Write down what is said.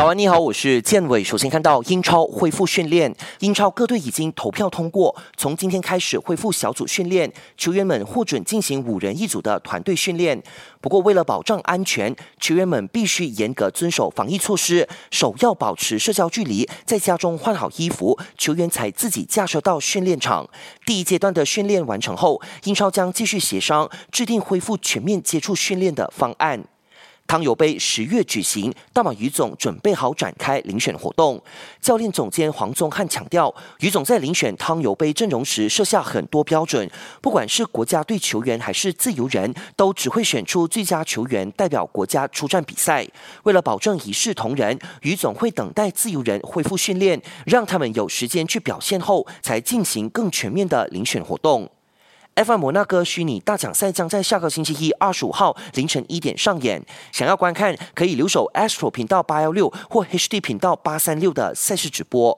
早安，你好，我是建伟。首先看到英超恢复训练，英超各队已经投票通过，从今天开始恢复小组训练，球员们获准进行五人一组的团队训练。不过，为了保障安全，球员们必须严格遵守防疫措施，首要保持社交距离，在家中换好衣服，球员才自己驾车到训练场。第一阶段的训练完成后，英超将继续协商制定恢复全面接触训练的方案。汤尤杯十月举行，大马于总准备好展开遴选活动。教练总监黄宗汉强调，于总在遴选汤尤杯阵容时设下很多标准，不管是国家队球员还是自由人，都只会选出最佳球员代表国家出战比赛。为了保证一视同仁，于总会等待自由人恢复训练，让他们有时间去表现后，才进行更全面的遴选活动。F1 摩纳哥虚拟大奖赛将在下个星期一二十五号凌晨一点上演。想要观看，可以留守 Astro 频道八幺六或 HD 频道八三六的赛事直播。